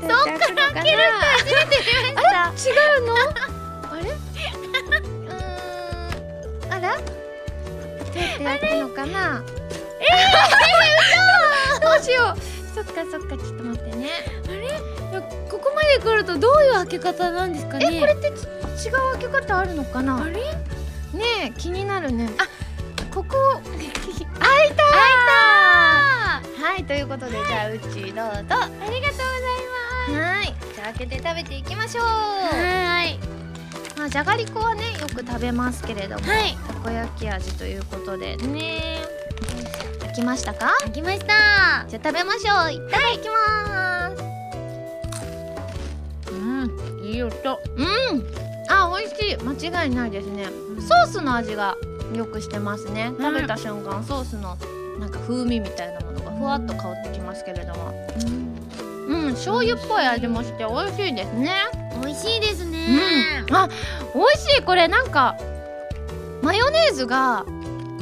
[laughs] そっから開ける初めて見ました。違うのあれ？うーんあら？どうやってやってるのかな？えー、どうしよう。そっかそっかちょっと待ってね。いやここまで来るとどういう開け方なんですかね？えこれってち違う開け方あるのかな？あれ？ねえ気になるね。あここ。[laughs] 開いた開いたはいということで、じゃあうちどうぞありがとうございます。はい。じゃあ開けて食べていきましょう。はいまあじゃがりこはねよく食べますけれども、はい。たこ焼き味ということでね開きましたか？開きました。じゃあ食べましょう。いただきます、うんいい音。うん。あ美味しい。間違いないですね。ソースの味がよくしてますね。食べた瞬間ソースのなんか風味みたいなものがふわっと香ってきますけれども。うん醤油っぽい味もして美味しいですね美味しいですね。うん。あ美味しい。これなんかマヨネーズが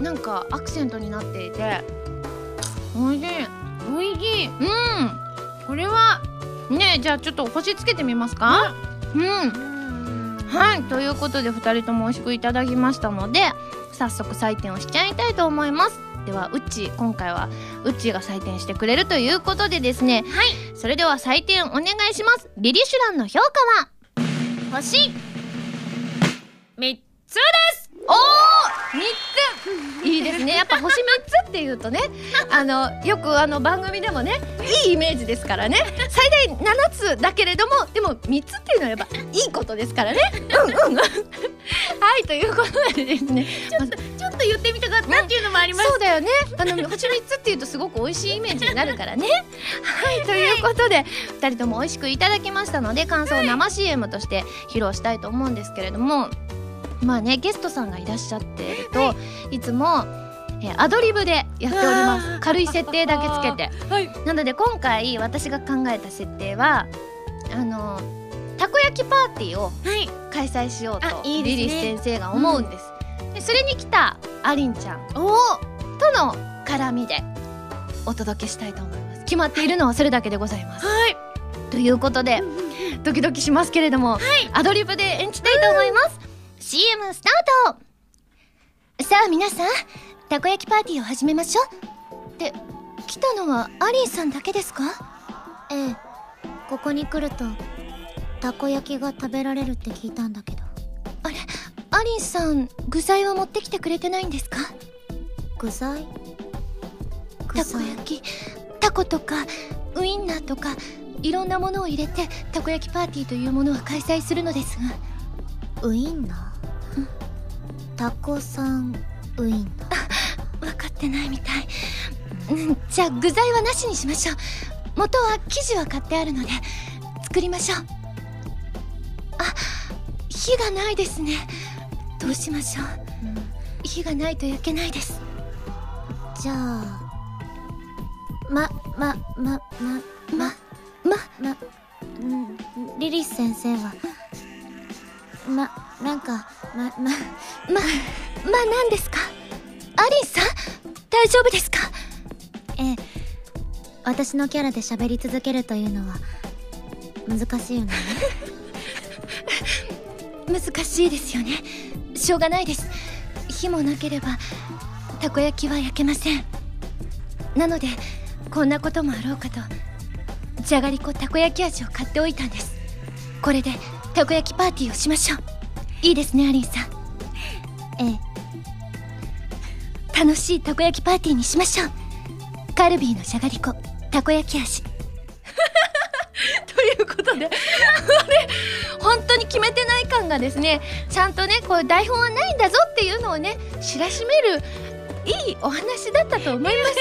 なんかアクセントになっていて。美味しい。美味しい。うん。これはねえじゃあちょっと星つけてみますか？うん。うん。はい。ということで2人とも美味しくいただきましたので早速採点をしちゃいたいと思いますではうっちー今回はうっちーが採点してくれるということでですね。はい。それでは採点お願いします。リリシュランの評価は？星三つですおお三つ。いいですね。[laughs] やっぱ星三つっていうとねあのよくあの番組でもねいいイメージですからね。最大七つだけれどもでも三つっていうのはやっぱいいことですからね。うんうん。はいということでですね。ちょっと言ってみたかったっていうのもあります。そうだよね。あの星三つっていうとすごく美味しいイメージになるからね。はいということで二人とも美味しくいただきましたので感想を生 CM として披露したいと思うんですけれどもまあねゲストさんがいらっしゃってい。ると、い、つもえーアドリブでやっております。軽い設定だけつけて。はい。なので今回私が考えた設定はあのたこ焼きパーティーをはい。開催しようとあいいですね。リリス先生が思うんです、でそれに来たアリンちゃんとの絡みでお届けしたいと思います。決まっているのはそれだけでございます。はい。ということでドキドキしますけれども、アドリブで演じたいと思います、CM スタート。さあ皆さんたこ焼きパーティーを始めましょう。で来たのはアリンさんだけですか？ええ。ここに来るとたこ焼きが食べられるって聞いたんだけど。あれアリンさん具材は持ってきてくれてないんですか？具材？具たこ焼きタコとかウインナーとかいろんなものを入れてたこ焼きパーティーというものは開催するのですが。ウインナー？タコさんウインナー。分かってないみたい、うん、じゃあ具材はなしにしましょう。元は生地は買ってあるので作りましょう。あ火がないですね。どうしましょう。火がないと焼けないです。じゃあままままままま。うんリリス先生はまなんかまままま何ですか？アリンさん？大丈夫ですか？ええ私のキャラで喋り続けるというのは難しいよね。[laughs] 難しいですよね。しょうがないです。火もなければたこ焼きは焼けません。なのでこんなこともあろうかとじゃがりこたこ焼き味を買っておいたんです。これでたこ焼きパーティーをしましょう。いいですねアリンさん。ええ。楽しいたこ焼きパーティーにしましょう。カルビーのじゃがりこたこ焼き味。[laughs] ということで本当に決めてない感がですねちゃんとねこう台本はないんだぞっていうのをね知らしめるいいお話だったと思います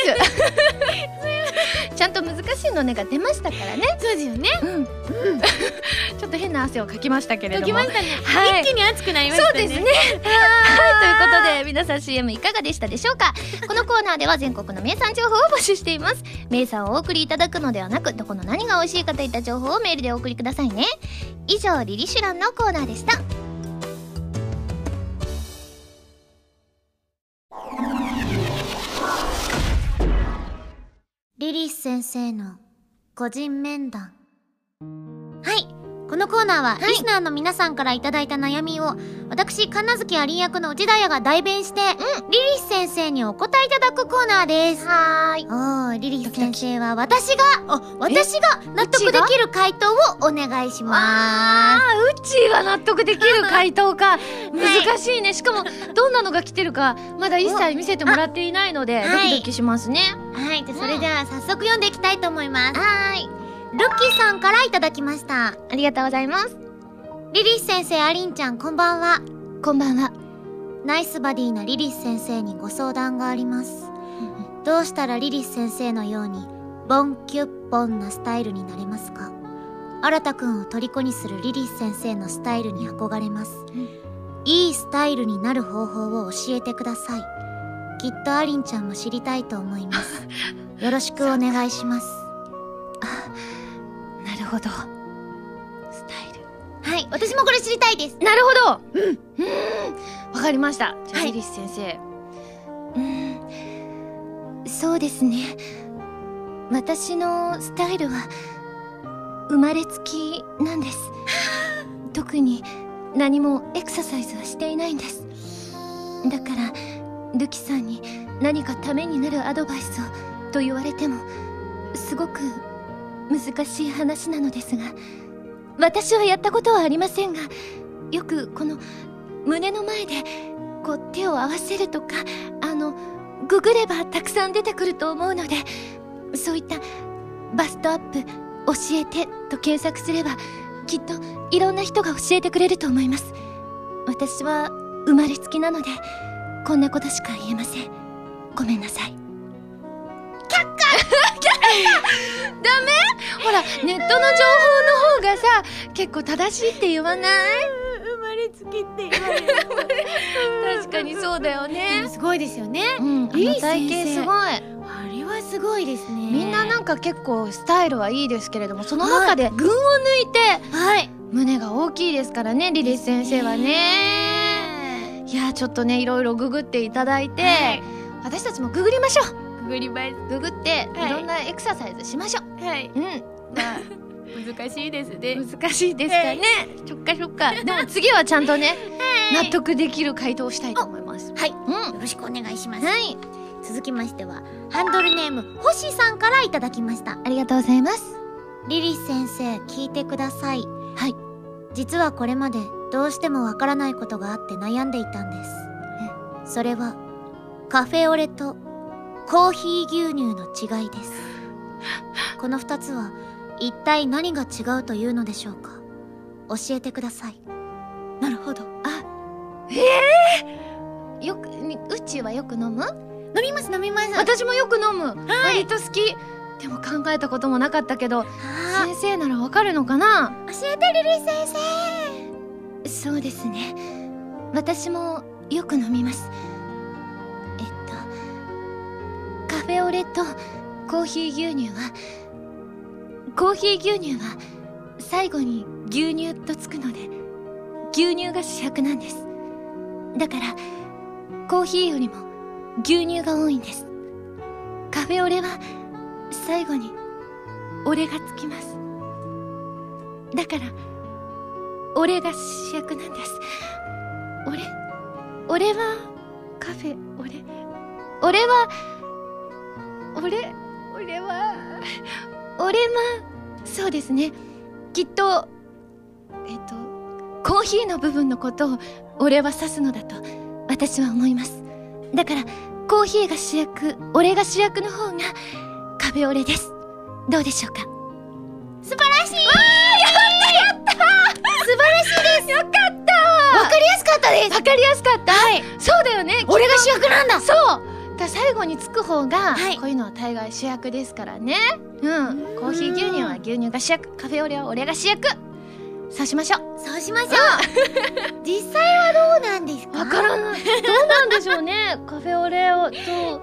ちゃんと難しいのねが出ましたからね。そうですよね。うん、うん、[laughs] ちょっと変な汗をかきましたけれども。解きましたね、はい。一気に熱くなりましたね。そうですね。[laughs] はい、ということで、皆さん CM いかがでしたでしょうか？[laughs] このコーナーでは全国の名産情報を募集しています。名産をお送りいただくのではなく、どこの何が美味しいかといった情報をメールでお送りくださいね。以上、リリシュランのコーナーでした。リリス先生の個人面談。はい。このコーナーは、リスナーの皆さんからいただいた悩みを私神奈月アリン役の内田彩が代弁して、リリス先生にお答えいただくコーナーです。はーい。おーリリス先生は私があ私が納得できる回答をお願いしまあー、うちは納得できる回答か。[laughs] 難しいね。しかも、どんなのが来てるか、まだ一切見せてもらっていないので、あドキドキしますね。すはいでそれでは早速読んでいきたいと思います。はーい。ルッキーさんからいただきました。ありがとうございます。リリス先生アリンちゃんこんばんは。こんばんは。ナイスバディなリリス先生にご相談があります。どうしたらリリス先生のようにボンキュッボンなスタイルになれますか？新田くんを虜にするリリス先生のスタイルに憧れます、いいスタイルになる方法を教えてください。きっとアリンちゃんも知りたいと思いますよろしくお願いしますなるほど。スタイル。はい私もこれ知りたいですなるほどうん。うん。わかりました。じゃあ、はいリリス先生。うん。そうですね。私のスタイルは、生まれつきなんです。[laughs] 特に何もエクササイズはしていないんです。だから、ルキさんに何かためになるアドバイスをと言われても、すごく難しい話なのですが、私はやったことはありませんがよくこの胸の前でこう手を合わせるとかあのググればたくさん出てくると思うのでそういったバストアップ教えてと検索すればきっといろんな人が教えてくれると思います。私は生まれつきなのでこんなことしか言えません。ごめんなさい。[laughs] 却下ダメほらネットの情報の方がさ結構正しいって言わない？生まれつきって言われる。確かにそうだよね。すごいですよね。うんあリリーの体型すごい。あれはすごいですね。みんななんか結構スタイルはいいですけれどもその中で群を抜いてはい。胸が大きいですからねリリス先生はね。いやちょっとねいろいろググっていただいて、はい。私たちもググりましょうググりますググってはい。いろんなエクササイズしましょう、はい。うん。まあ難しいですね。難しいですかね、そっかそっか。でも次はちゃんとね納得できる回答をしたいと思います。はい。うん。よろしくお願いします。はい。続きましてはハンドルネーム星さんからいただきました。ありがとうございます。リリス先生聞いてください。はい。実はこれまでどうしてもわからないことがあって悩んでいたんです。それはカフェオレとコーヒー牛乳の違いです。この2つは一体何が違うというのでしょうか？教えてください。なるほど。あええよくにうちはよく飲む？飲みます飲みます。私もよく飲む、はい。割と好き。でも考えたこともなかったけどあ先生ならわかるのかな？教えてリリス先生。そうですね。私もよく飲みますフェオレとコーヒー牛乳はコーヒー牛乳は最後に牛乳とつくので牛乳が主役なんです。だからコーヒーよりも牛乳が多いんです。カフェオレは最後に俺がつきます。だから俺が主役なんです。俺俺はカフェ俺俺は俺俺は俺はそうですね。きっとえっとコーヒーの部分のことを俺は指すのだと私は思います。だからコーヒーが主役俺が主役の方がカフェオレです。どうでしょうか？素晴らしい！やった素晴らしいです！よかった！わかりやすかったです。わかりやすかった？はい。そうだよね。俺が主役なんだ。そうだ最後につく方が、はい。こういうのは大概主役ですからね。うん。コーヒー牛乳は牛乳が主役カフェオレは俺が主役。そうしましょう。そうしましょう。実際はどうなんですか？わからない。どうなんでしょうね。[laughs] カフェオレをと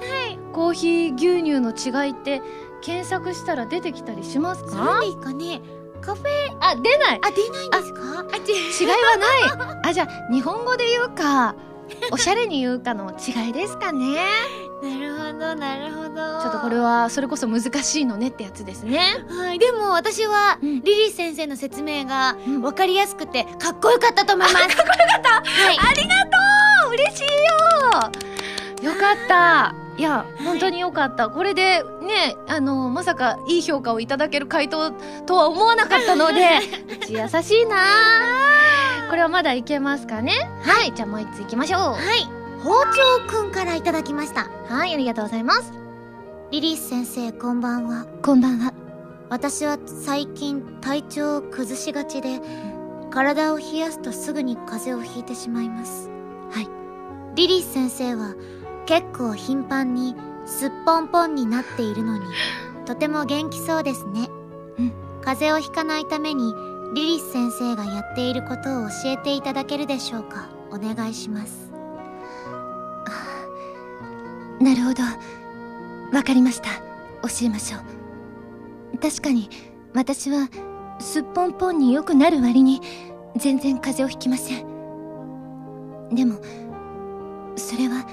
コーヒー牛乳の違いって検索したら出てきたりしますか？ですかね。カフェあ出ない。あ出ないんですか？あ違いはない。あじゃあ日本語で言うかおしゃれに言うかの違いですかねなるほどなるほど。ちょっとこれはそれこそ難しいのねってやつですね。はいでも私は、うん。リリー先生の説明がうん。わかりやすくてかっこよかったと思います。かっこよかった。はい。ありがとう。嬉しいよ。よかった。いや、本当によかった。これでねあのまさかいい評価をいただける回答とは思わなかったので [laughs] うち優しいなこれはまだいけますかね？はいじゃあもう一ついきましょう。はい包丁くんからいただきました。はいありがとうございます。リリー先生こんばんは。こんばんは。私は最近体調を崩しがちで体を冷やすとすぐに風邪をひいてしまいます。はい。リリー先生は結構頻繁にすっぽんぽんになっているのに [laughs] とても元気そうですね。うん。風邪をひかないためにリリス先生がやっていることを教えていただけるでしょうか。お願いしますなるほど。わかりました。教えましょう。確かに私はすっぽんぽんによくなる割に全然風邪をひきません。でもそれは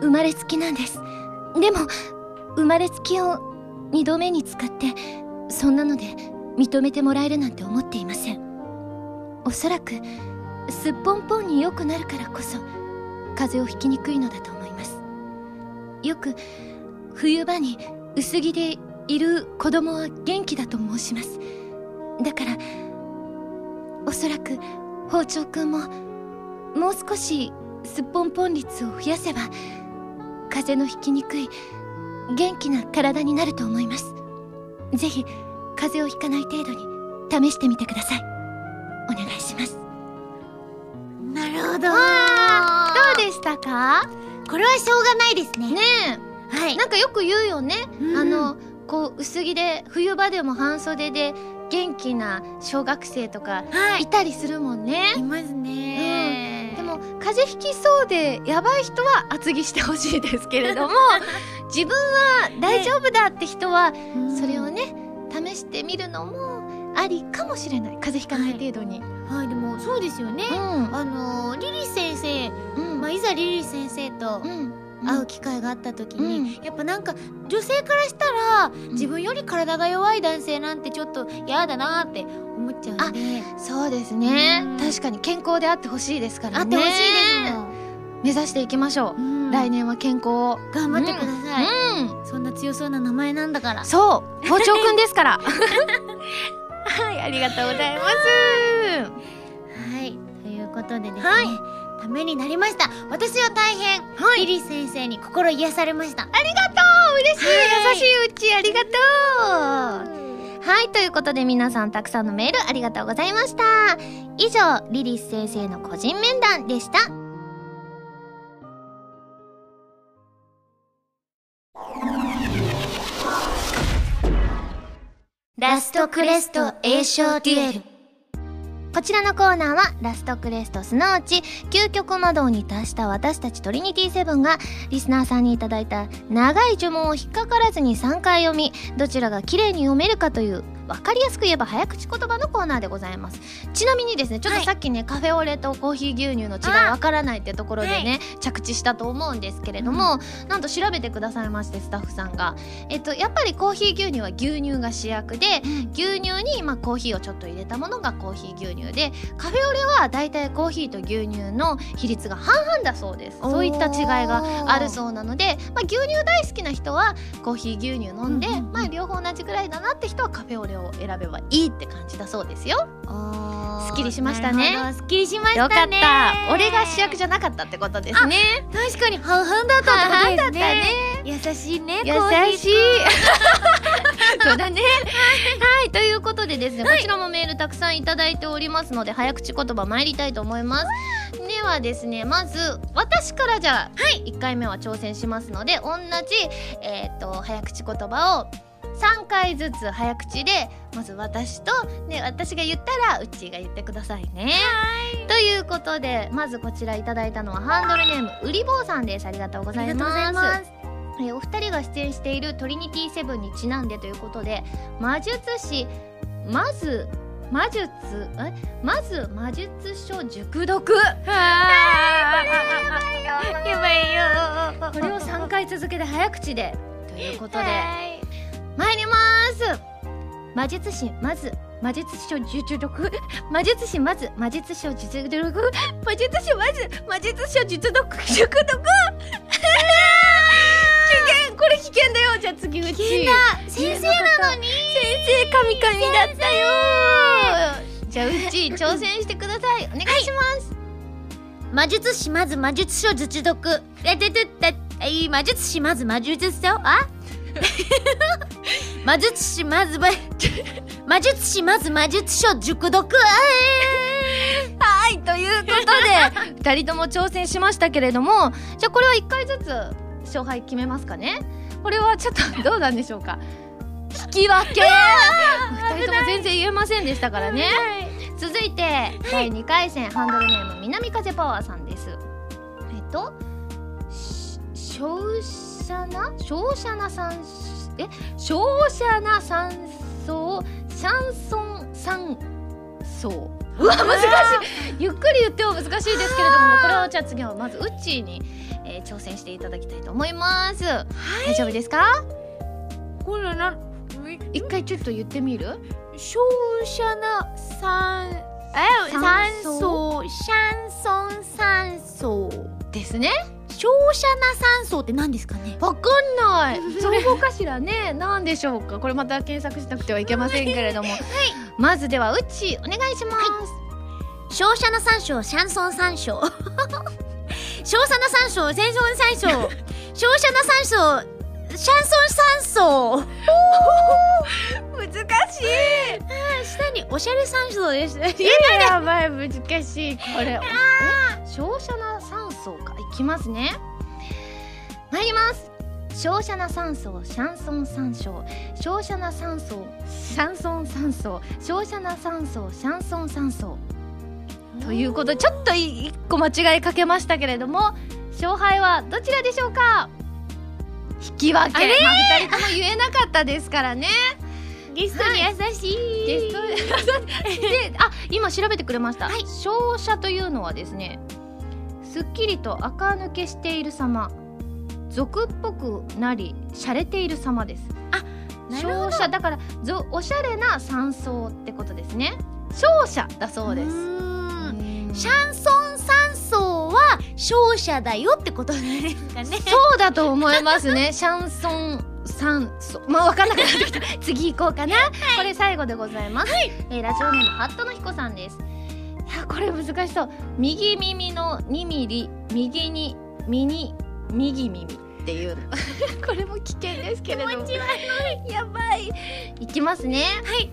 生まれつきなんです。でも生まれつきを二度目に使ってそんなので認めてもらえるなんて思っていません。おそらくすっぽんぽんによくなるからこそ風邪をひきにくいのだと思います。よく冬場に薄着でいる子供は元気だと申します。だからおそらく包丁くんももう少しすっぽんぽん率を増やせば風邪のひきにくい元気な体になると思います。ぜひ風邪をひかない程度に試してみてください。お願いします。なるほど。どうでしたか？これはしょうがないですね。ねはい。えなんかよく言うよね。うん。あのこう薄着で冬場でも半袖で元気な小学生とかはい。いたりするもんね、いますね、でも風邪ひきそうでやばい人は厚着してほしいですけれども [laughs] 自分は大丈夫だって人はうん。それをね試してみるのもありかもしれない。風邪ひかない程度に、はい。でもそうですよね、うん。あのリリー先生、うんまあ、いざリリー先生とうん。会う機会があった時に、うやっぱなんか女性からしたら自分より体が弱い男性なんてちょっと嫌だなって思っちゃうんで。そうですね。うん。確かに健康であってほしいですからね。会ってほしいです。もん、目指していきましょう、うん。来年は健康を。頑張ってください、うん。そんな強そうな名前なんだから。そう。包丁くんですから。[laughs] はいありがとうございます。はい。ということでですね、はいためになりました。私は大変、はい。リリー先生に心癒されました。ありがとう。嬉しい、はい。優しいうちありがとう。はい。ということで皆さんたくさんのメールありがとうございました。以上リリス先生の個人面談でした。ラストクレスト栄翔デュエルこちらのコーナーはラストクレストすなわち究極魔導に達した私たちトリニティセブンがリスナーさんにいただいた長い呪文を引っかからずに3回読みどちらが綺麗に読めるかという分かりやすく言えば早口言葉のコーナーでございます。ちなみにですねちょっとはい。さっきね、カフェオレとコーヒー牛乳の違い。わからないってところでね、着地したと思うんですけれども、なんと調べてくださいましてスタッフさんが。えっとやっぱりコーヒー牛乳は牛乳が主役で、牛乳に、まあ、コーヒーをちょっと入れたものがコーヒー牛乳でカフェオレはだいたいコーヒーと牛乳の比率が半々だそうです。そういった違いがあるそうなので、まあ、牛乳大好きな人はコーヒー牛乳飲んで、うんうんうんまあ、両方同じぐらいだなって人はカフェオレをを選べばいいって感じだそうですよすすっきりしましたね。すっきりしましたね。よかった。俺が主役じゃなかったってことですね。確かに。半々だったってことですね。ね。優しいね優しい。[laughs] そうだね。はいということでですね、こちらもメールたくさんいただいておりますので早口言葉参りたいと思います。ではですねまず私からじゃあ、1回目は挑戦しますので同じ、えー、と早口言葉を3回ずつ早口でまず私とで私が言ったらうっちーが言ってくださいね。ということでまずこちらいただいたのはハンドルネームうりぼうさんです。ありがとうございます。えーお二人が出演しているトリニティセブンにちなんでということで魔術師まず魔術えまず魔術書熟読。[laughs] やばいよこれを3回続けて早口でということで。はい参ります。魔術師まず魔術書熟読魔術師まず魔術書熟読魔術師まず魔術書熟読熟読。[laughs] 危険。これ危険だよ。じゃあ次うち。先生なのに。先生神々だったよ。じゃあうち [laughs] 挑戦してください。お願いします、魔術師まず魔術書術読。えてててえ魔術師まず魔術書あ？[laughs] 魔術師まずま [laughs] 魔術師まず魔術書熟読はいということで二人とも挑戦しましたけれどもじゃあこれは一回ずつ勝敗決めますかね。これはちょっとどうなんでしょうか。引き分け。二人とも全然言えませんでしたからね。続いて、第2回戦ハンドルネーム南風パワーさんです。えっとし小車な小車な山え小車な山荘シャンソン山荘うわ難しい。ゆっくり言っても難しいですけれどもこれをじゃあ次はまずウッチーに、えー挑戦していただきたいと思います、大丈夫ですか？これな一回ちょっと言ってみる？小車な山え山山荘荘シャンソン山荘ですね小車な山荘って何ですかね？わかんない。[laughs] 造語かしらね。何でしょうか？これまた検索しなくてはいけませんけれども、まずではウッチーお願いします、小車な山椒シャンソン山椒小車な山椒戦争山椒小車な山椒シャンソン山椒 [laughs] 難しい。下におしゃれ山椒です。やばい難しいこれ照射な酸素？かいきますね。参ります。照射な酸素シャンソン山椒照射な酸素シャンソン酸素照射な酸素シャンソン酸素ということでちょっと一個間違いかけましたけれども勝敗はどちらでしょうか？引き分け、まあ、2人とも言えなかったですからね。ゲストに優しい、ゲストで [laughs] あ今調べてくれました、はい。照射というのはですねすっきりと垢抜けしている様。俗っぽくなり洒落ている様です。なるほど。照射だからぞおしゃれな山荘ってことですね。照射だそうです。シャンソン山荘は勝者だよってことなんですかね。[laughs] そうだと思いますね。シャンソン酸素まあ分かんなくなってきた。次行こうかな、これ最後でございます、えーラジオネームハットの彦さんです。いやこれ難しそう。右耳の2ミリ右にミニ右耳。っていう。の [laughs] これも危険ですけれども。気持ち悪やばい。いきますね。はい。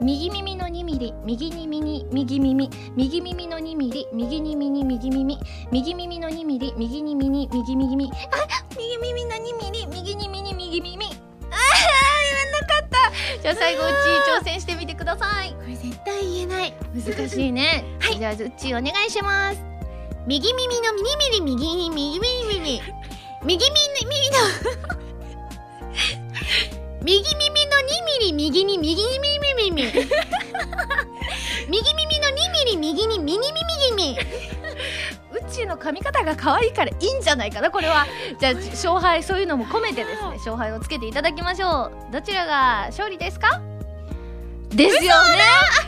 右耳の2ミリ右に耳右耳。右耳の2ミリ右に耳右耳。右耳の2ミリ右に耳右耳。あ右耳の2ミリ右に耳右耳言わなかった。じゃあ最後うち挑戦してみてください。これ絶対言えない。難しいね。はい。じゃあうちお願いします。右耳のミニミリ右に右耳右右耳の。右耳の2ミリ右に右に右耳。右耳の2ミリ右に右に右耳うちの髪型が可愛いからいいんじゃないかなこれは。[laughs] じゃあ勝敗そういうのも込めてですね勝敗をつけていただきましょう。どちらが勝利ですか？ですよね。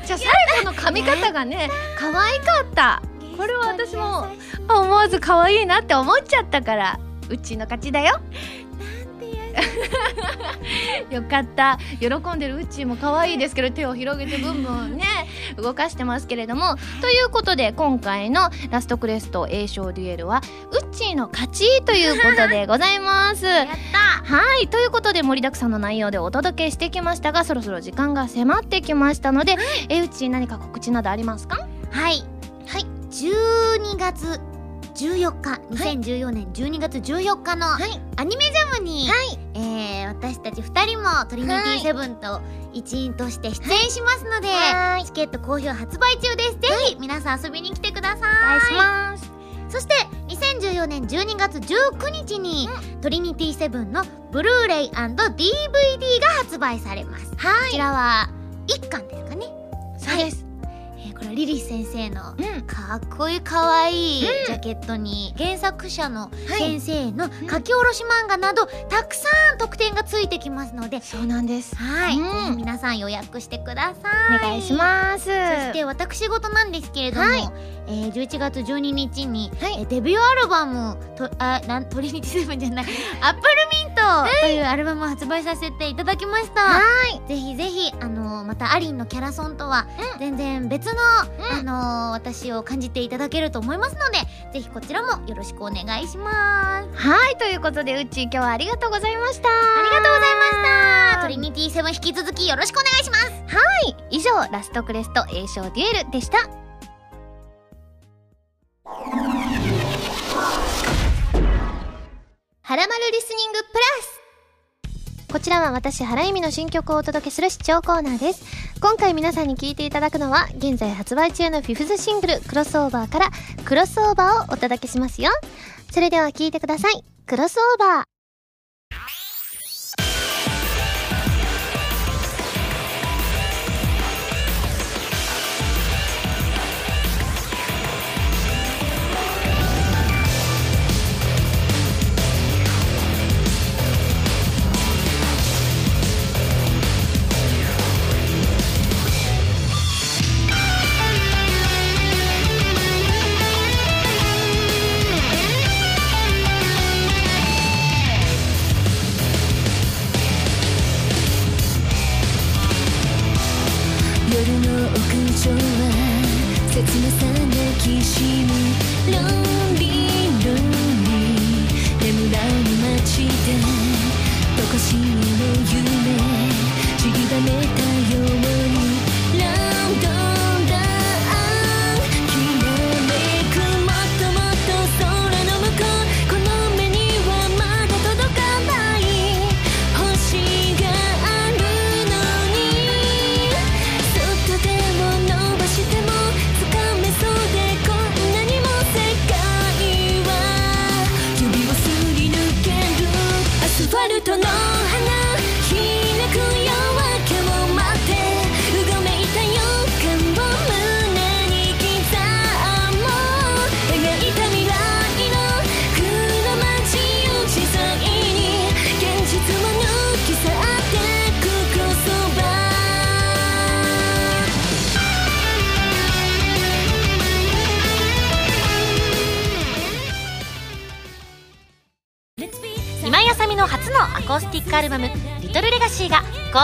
じゃあ最後の髪型がね可愛かった。これは私もあ思わず可愛いなって思っちゃったからうちの勝ちだよ [laughs] よかった。喜んでるうっちーも可愛いですけど手を広げてブンブンね動かしてますけれども。ということで今回のラストクレスト A 賞デュエルはうっちーの勝ちということでございます。やった。はい。ということで盛りだくさんの内容でお届けしてきましたがそろそろ時間が迫ってきましたので、えうっちー何か告知などありますか？はい。はい。12月14日2014年12月14日のはい。アニメジャムに、はい。えー私たち2人もトリニティセブンと一員として出演しますので、はい。チケット好評発売中です。ぜひ皆さん遊びに来てください。お願いします。そして2014年12月19日に、トリニティセブンのブルーレイ &DVD が発売されます。こはちらは1巻ですかね。そうです、えーこれはリリス先生のうん。かっこいいかわいいジャケットに原作者のはい。先生の書き下ろし漫画などたくさん特典がついてきますので。そうなんです。はい、うん。皆さん予約してください。お願いします。そして私事なんですけれども、はい。えー11月12日に、はい。えーデビューアルバムとあなんトリニティセブンじゃない。[laughs] アップルミントというアルバムを発売させていただきました、はい。ぜひぜひあのーまたアリンのキャラソンとは全然別の、あのー私を感じていただけると思いますのでぜひこちらもよろしくお願いします。はいということでうっちー今日はありがとうございました。ありがとうございました。トリニティセブン引き続きよろしくお願いします。以上ラストクレスト A 賞デュエルでした。はらまるリスニングプラスこちらは私原由美の新曲をお届けする視聴コーナーです。今回皆さんに聴いていただくのは現在発売中のフィフスシングルクロスオーバーからクロスオーバーをお届けしますよ。それでは聴いてください。クロスオーバー。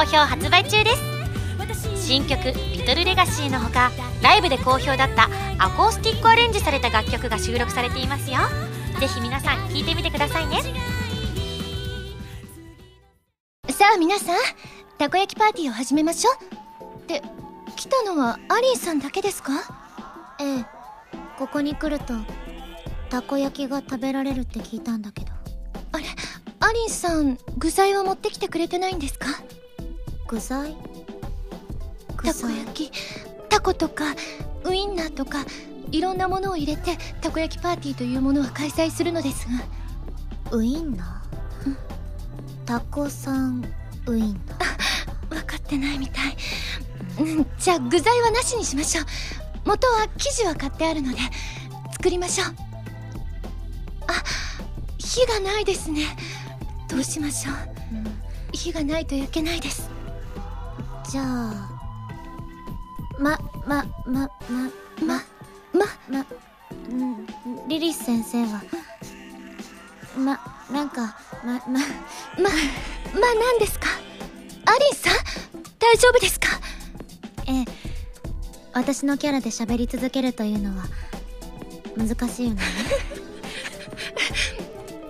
好評発売中です。新曲「リトルレガシーのほかライブで好評だったアコースティックアレンジされた楽曲が収録されていますよ。ぜひ皆さん聴いてみてくださいね。さあ皆さんたこ焼きパーティーを始めましょう。で来たのはアリンさんだけですか？ええ。ここに来るとたこ焼きが食べられるって聞いたんだけど。あれアリンさん具材は持ってきてくれてないんですか？具材具たこ材焼き？タコとか。ウインナーとか。いろんなものを入れてたこ焼きパーティーというものは開催するのですが。ウインナー？タコさんウインナー。分かってないみたい。うんじゃあ具材はなしにしましょう。元は生地は買ってあるので作りましょう。あ火がないですね。どうしましょう。火がないと焼けないですじゃあまままままままうんリリス先生はまなんかまままま何ですかアリンさん大丈夫ですかええ私のキャラで喋り続けるというのは難しいよね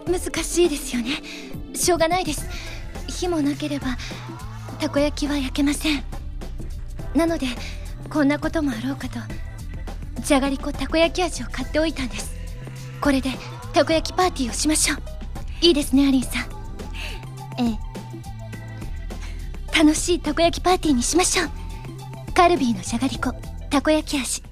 難しいですよねしょうがないです火もなければたこ焼きは焼けません。なのでこんなこともあろうかとじゃがりこたこ焼き味を買っておいたんです。これでたこ焼きパーティーをしましょう。いいですねアリンさん。ええ。楽しいたこ焼きパーティーにしましょう。カルビーのじゃがりこたこ焼き味。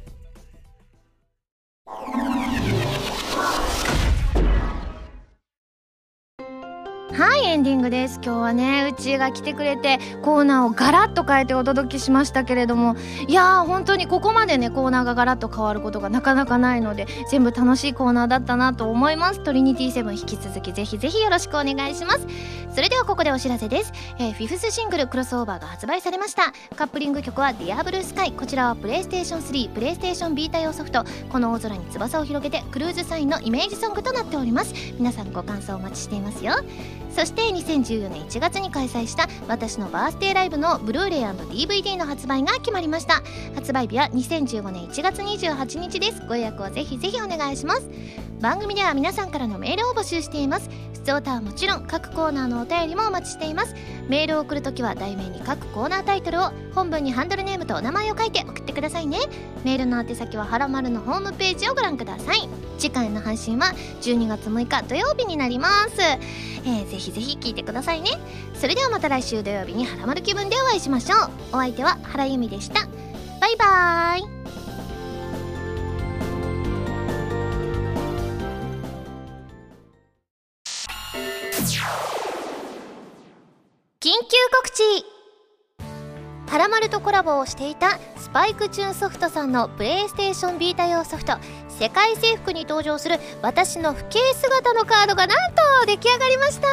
です。今日はねうちが来てくれてコーナーをガラッと変えてお届けしましたけれどもいやー本当にここまでねコーナーがガラッと変わることがなかなかないので全部楽しいコーナーだったなと思います。トリニティセブン引き続きぜひぜひよろしくお願いします。それではここでお知らせです、えーフィフスシングルクロスオーバーが発売されました。カップリング曲は「ディアブルースカイ。こちらはプレイステーション3プレイステーションビータ用ソフト「この大空に翼を広げて」クルーズサインのイメージソングとなっております。皆さんご感想お待ちしていますよ。そして2014年1月に開催した私のバースデーライブのブルーレイ &DVD の発売が決まりました。発売日は2015年1月28日です。ご予約をぜひぜひお願いします。番組では皆さんからのメールを募集しています。普通歌はもちろん各コーナーのお便りもお待ちしています。メールを送るときは題名に各コーナータイトルを本文にハンドルネームとお名前を書いて送ってくださいね。メールの宛先ははらまるのホームページをご覧ください。次回の配信は12月6日土曜日になります、えーぜひぜひ聞いてくださいね。それではまた来週土曜日にハラマル気分でお会いしましょう。お相手は原由美でした。バイバーイ。緊急告知。ハラマルとコラボをしていたスパイクチューンソフトさんのプレイステーションビータ用ソフト。世界征服に登場する私の不景姿のカードがなんと出来上がりました、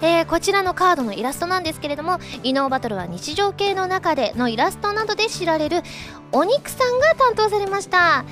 えーこちらのカードのイラストなんですけれどもイノーバトルは日常系の中でのイラストなどで知られるお肉さんが担当されました。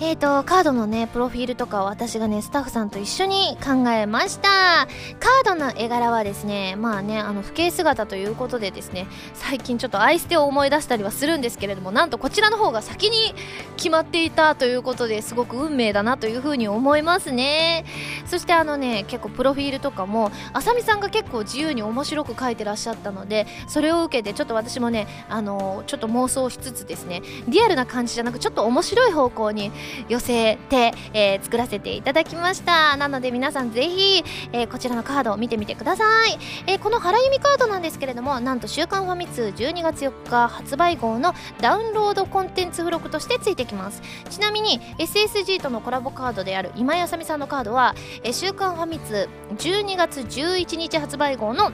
えーとカードのねプロフィールとかを私がねスタッフさんと一緒に考えました。カードの絵柄はですねまあねあの不敬姿ということでですね [laughs] 最近ちょっと愛捨てを思い出したりはするんですけれどもなんとこちらの方が先に決まっていたということですごく運命だなというふうに思いますね。そしてあのね結構プロフィールとかもあさみさんが結構自由に面白く書いてらっしゃったのでそれを受けてちょっと私もねあのちょっと妄想しつつですねリアルな感じじゃなくちょっと面白い方向に寄せて、えー作らせていただきました。なので皆さんぜひ、えーこちらのカードを見てみてください、えーこの原由美カードなんですけれどもなんと「週刊ファミ通」12月4日発売号のダウンロードコンテンツ付録としてついてきます。ちなみに SSG とのコラボカードである今井あさみさんのカードは「えー週刊ファミ通」12月11日発売号の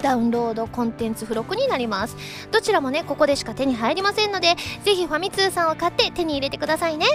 ダウンロードコンテンツ付録になります。どちらもねここでしか手に入りませんのでぜひファミ通さんを買って手に入れてくださいね。